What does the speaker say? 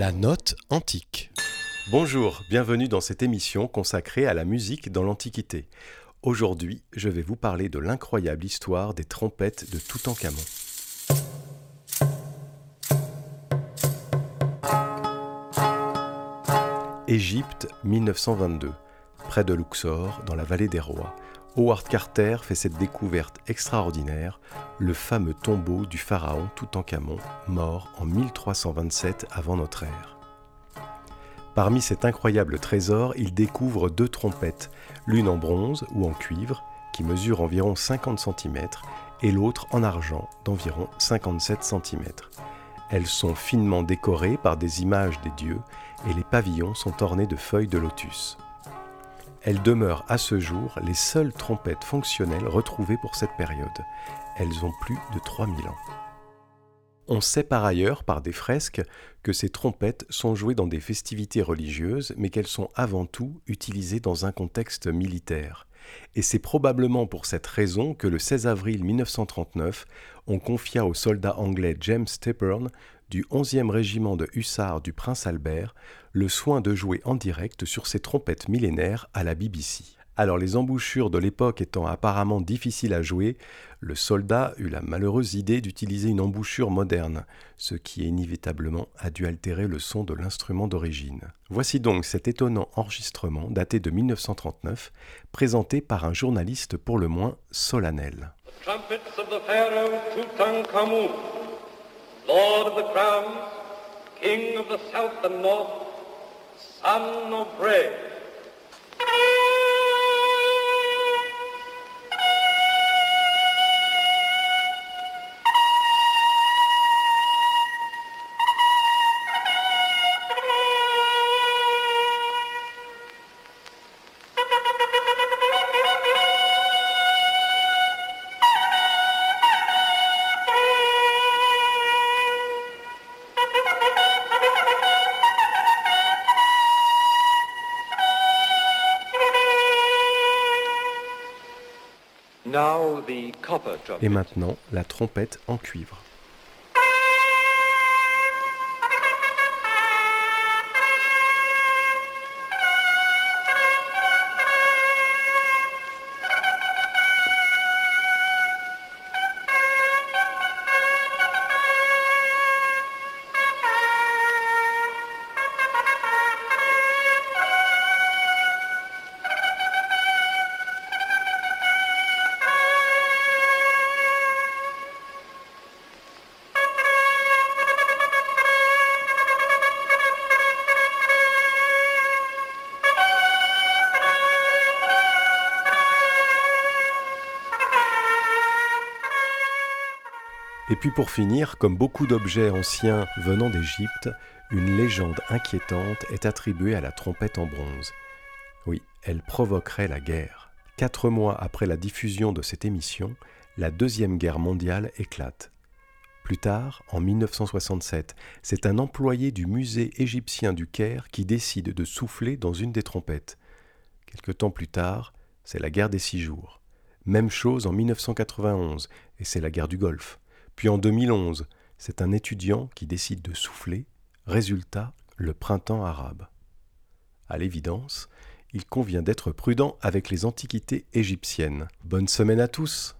La note antique. Bonjour, bienvenue dans cette émission consacrée à la musique dans l'Antiquité. Aujourd'hui, je vais vous parler de l'incroyable histoire des trompettes de Toutankhamon. Égypte, 1922. Près de Luxor, dans la vallée des rois, Howard Carter fait cette découverte extraordinaire, le fameux tombeau du pharaon Toutankhamon, mort en 1327 avant notre ère. Parmi cet incroyable trésor, il découvre deux trompettes, l'une en bronze ou en cuivre, qui mesure environ 50 cm, et l'autre en argent, d'environ 57 cm. Elles sont finement décorées par des images des dieux, et les pavillons sont ornés de feuilles de lotus. Elles demeurent à ce jour les seules trompettes fonctionnelles retrouvées pour cette période. Elles ont plus de 3000 ans. On sait par ailleurs, par des fresques, que ces trompettes sont jouées dans des festivités religieuses, mais qu'elles sont avant tout utilisées dans un contexte militaire. Et c'est probablement pour cette raison que le 16 avril 1939, on confia au soldat anglais James Stepburn du 11e régiment de hussards du prince Albert le soin de jouer en direct sur ces trompettes millénaires à la BBC. Alors les embouchures de l'époque étant apparemment difficiles à jouer, le soldat eut la malheureuse idée d'utiliser une embouchure moderne, ce qui inévitablement a dû altérer le son de l'instrument d'origine. Voici donc cet étonnant enregistrement daté de 1939, présenté par un journaliste pour le moins solennel. Lord of the crown, King of the south and north, son of bread. Et maintenant, la trompette en cuivre. Et puis pour finir, comme beaucoup d'objets anciens venant d'Égypte, une légende inquiétante est attribuée à la trompette en bronze. Oui, elle provoquerait la guerre. Quatre mois après la diffusion de cette émission, la Deuxième Guerre mondiale éclate. Plus tard, en 1967, c'est un employé du musée égyptien du Caire qui décide de souffler dans une des trompettes. Quelque temps plus tard, c'est la guerre des six jours. Même chose en 1991, et c'est la guerre du Golfe. Puis en 2011, c'est un étudiant qui décide de souffler. Résultat, le printemps arabe. À l'évidence, il convient d'être prudent avec les antiquités égyptiennes. Bonne semaine à tous!